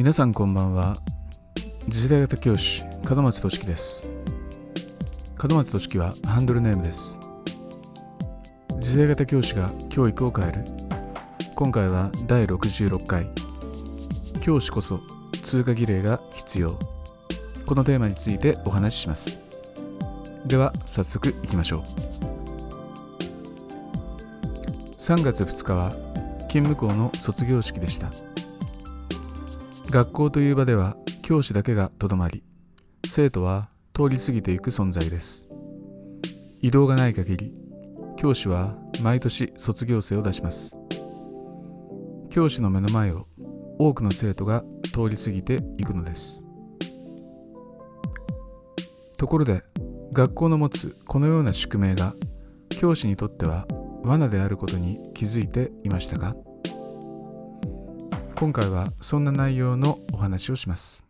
皆さんこんばんは。次世代型教師門松俊樹です。門松俊樹はハンドルネームです。次世代型教師が教育を変える。今回は第66回。教師こそ通過儀礼が必要。このテーマについてお話しします。では早速いきましょう。3月2日は勤務校の卒業式でした。学校という場では教師だけがとどまり生徒は通り過ぎていく存在です。移動がない限り教師は毎年卒業生を出します。教師の目の前を多くの生徒が通り過ぎていくのです。ところで学校の持つこのような宿命が教師にとっては罠であることに気づいていましたか？今回はそんな内容のお話をします。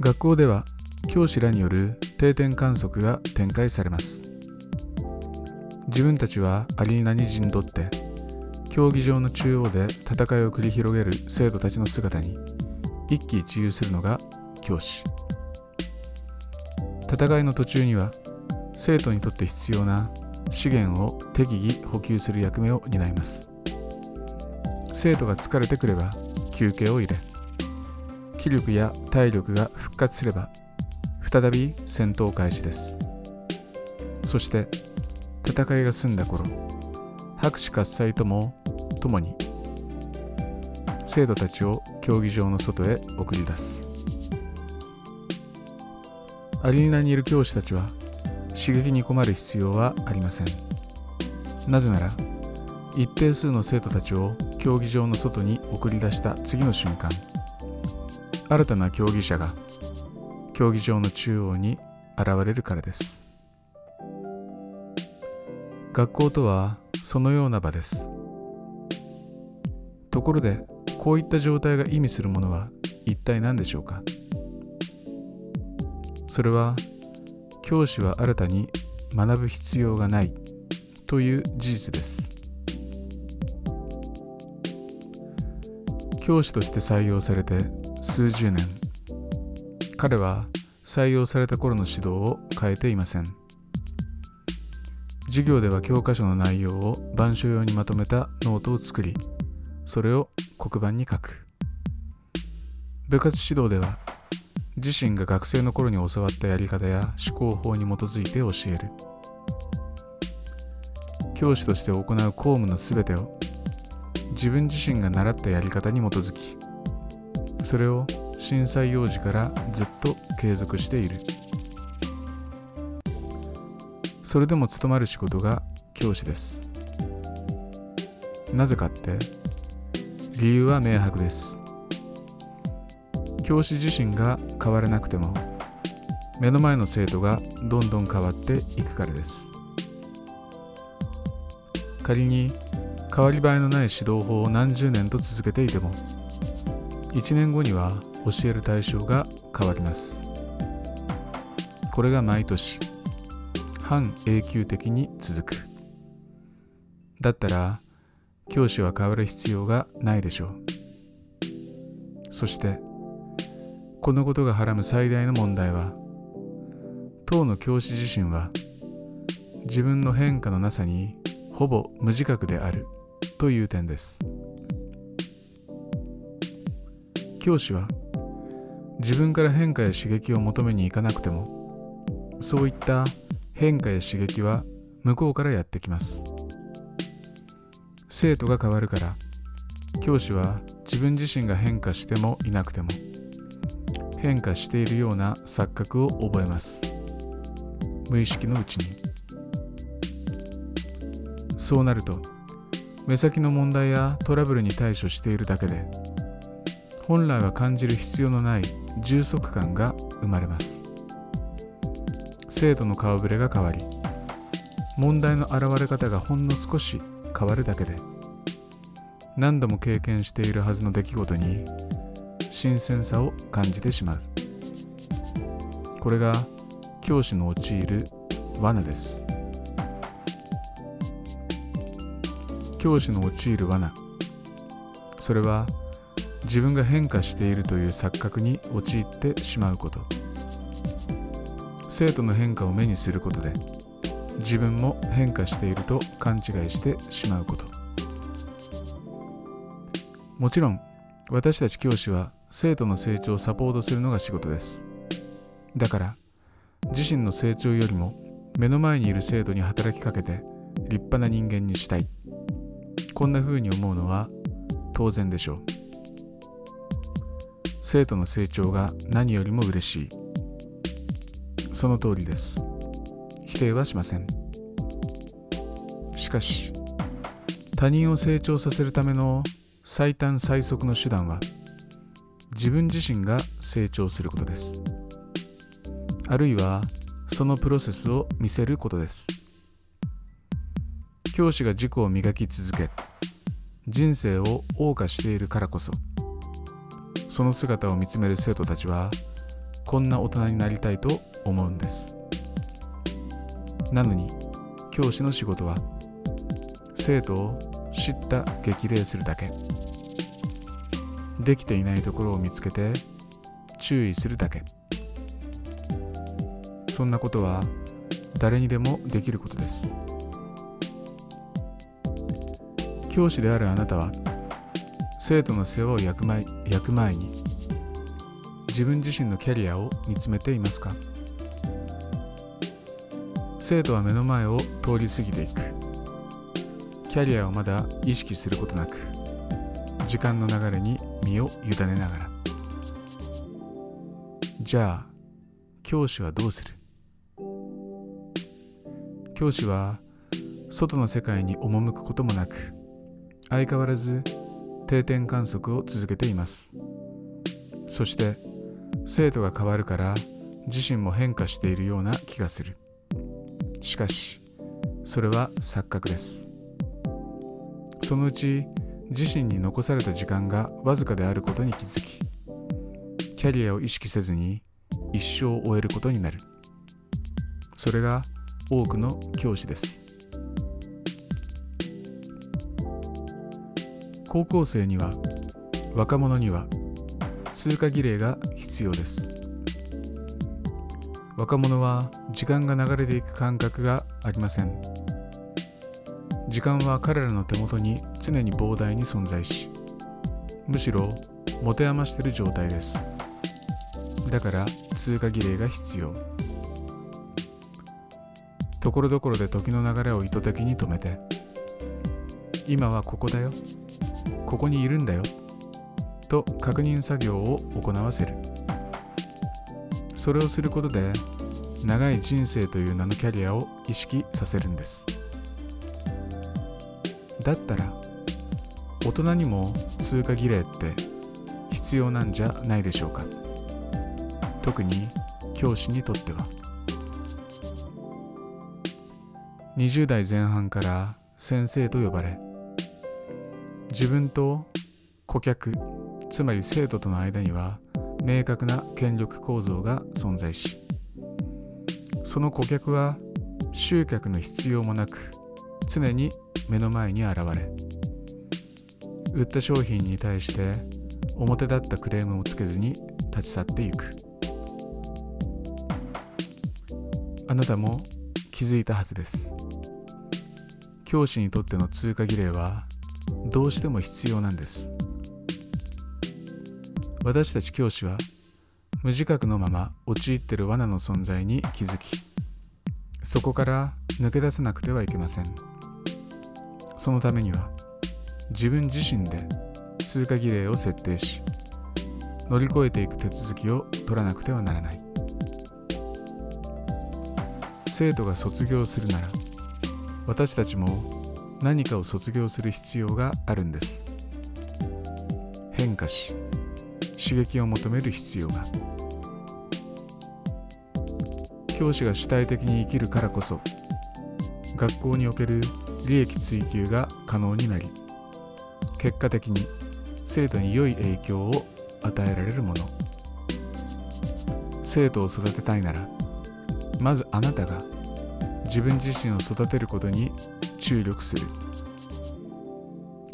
学校では教師らによる定点観測が展開されます。自分たちはアリーナに陣取って競技場の中央で戦いを繰り広げる生徒たちの姿に一喜一憂するのが教師。戦いの途中には生徒にとって必要な資源を適宜補給する役目を担います。生徒が疲れてくれば休憩を入れ気力や体力が復活すれば再び戦闘開始です。そして戦いが済んだ頃拍手喝采ともともに生徒たちを競技場の外へ送り出す。アリーナにいる教師たちは刺激に困る必要はありません。なぜなら一定数の生徒たちを競技場の外に送り出した次の瞬間。新たな競技者が競技場の中央に現れるからです。学校とはそのような場です。ところでこういった状態が意味するものは一体何でしょうか？それは教師は新たに学ぶ必要がないという事実です。教師として採用されて数十年。彼は採用された頃の指導を変えていません。授業では教科書の内容を板書用にまとめたノートを作りそれを黒板に書く。部活指導では自身が学生の頃に教わったやり方や思考法に基づいて教える。教師として行う公務のすべてを自分自身が習ったやり方に基づきそれを震災幼児からずっと継続している。それでも務まる仕事が教師です。なぜかって理由は明白です。教師自身が変わらなくても目の前の生徒がどんどん変わっていくからです。仮に変わり映えのない指導法を何十年と続けていても1年後には教える対象が変わります。これが毎年半永久的に続く。だったら教師は変わる必要がないでしょう。そしてこのことがはらむ最大の問題は当の教師自身は自分の変化のなさにほぼ無自覚である。という点です。教師は自分から変化や刺激を求めに行かなくてもそういった変化や刺激は向こうからやってきます。生徒が変わるから教師は自分自身が変化してもいなくても変化しているような錯覚を覚えます。無意識のうちに。そうなると目先の問題やトラブルに対処しているだけで本来は感じる必要のない充足感が生まれます。生徒の顔ぶれが変わり問題の現れ方がほんの少し変わるだけで何度も経験しているはずの出来事に新鮮さを感じてしまう。これが教師の陥る罠です。教師の陥る罠。それは自分が変化しているという錯覚に陥ってしまうこと。生徒の変化を目にすることで自分も変化していると勘違いしてしまうこと。もちろん私たち教師は生徒の成長をサポートするのが仕事です。だから自身の成長よりも目の前にいる生徒に働きかけて立派な人間にしたい。こんな風に思うのは当然でしょう。生徒の成長が何よりも嬉しい。その通りです。否定はしません。しかし他人を成長させるための最短最速の手段は自分自身が成長することです。あるいはそのプロセスを見せることです。教師が自己を磨き続け人生を謳歌しているからこそその姿を見つめる生徒たちはこんな大人になりたいと思うんです。なのに教師の仕事は生徒を知った激励するだけ。できていないところを見つけて注意するだけ。そんなことは誰にでもできることです。教師であるあなたは生徒の世話を焼く前焼く前に自分自身のキャリアを見つめていますか？生徒は目の前を通り過ぎていく。キャリアをまだ意識することなく時間の流れに身を委ねながら。じゃあ教師はどうする？教師は外の世界に赴くこともなく相変わらず定点観測を続けています。そして生徒が変わるから自身も変化しているような気がする。しかしそれは錯覚です。そのうち自身に残された時間がわずかであることに気づきキャリアを意識せずに一生を終えることになる。それが多くの教師です。高校生には若者には通過儀礼が必要です。若者は時間が流れていく感覚がありません。時間は彼らの手元に常に膨大に存在しむしろ持て余している状態です。だから通過儀礼が必要。ところどころで時の流れを意図的に止めて今はここだよ。ここにいるんだよ。と確認作業を行わせる。それをすることで長い人生という名のキャリアを意識させるんです。だったら大人にも通過儀礼って必要なんじゃないでしょうか。特に教師にとっては。20代前半から先生と呼ばれ自分と顧客つまり生徒との間には明確な権力構造が存在しその顧客は集客の必要もなく常に目の前に現れ売った商品に対して表立ったクレームをつけずに立ち去っていく。あなたも気づいたはずです。教師にとっての通過儀礼はどうしても必要なんです。私たち教師は無自覚のまま陥ってる罠の存在に気づきそこから抜け出さなくてはいけません。そのためには自分自身で通過儀礼を設定し乗り越えていく手続きを取らなくてはならない。生徒が卒業するなら私たちも何かを卒業する必要があるんです。変化し刺激を求める必要が。教師が主体的に生きるからこそ学校における利益追求が可能になり結果的に生徒に良い影響を与えられるもの。生徒を育てたいならまずあなたが自分自身を育てることに注力する。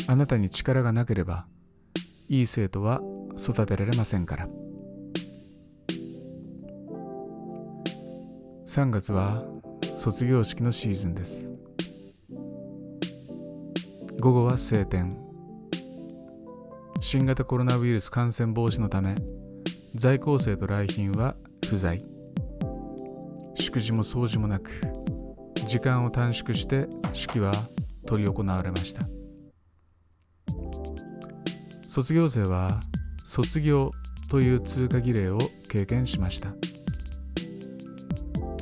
あなたに力がなければいい生徒は育てられませんから。3月は卒業式のシーズンです。午後は晴天。新型コロナウイルス感染防止のため在校生と来賓は不在。祝辞も掃除もなく。時間を短縮して式は執り行われました。卒業生は卒業という通過儀礼を経験しました。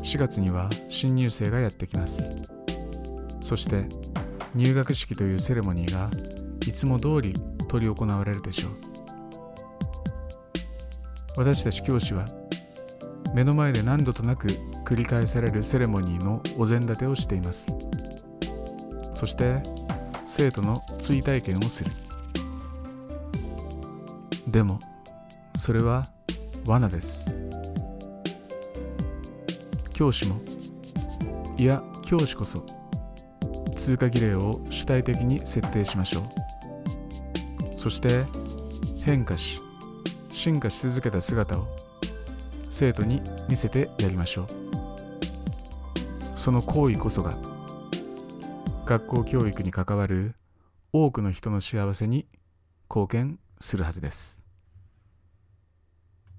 4月には新入生がやってきます。そして入学式というセレモニーがいつも通り執り行われるでしょう。私たち教師は目の前で何度となく繰り返されるセレモニーのお膳立てをしています。そして生徒の追体験をする。でもそれは罠です。教師もいや教師こそ通過儀礼を主体的に設定しましょう。そして変化し進化し続けた姿を生徒に見せてやりましょう。その行為こそが学校教育に関わる多くの人の幸せに貢献するはずです。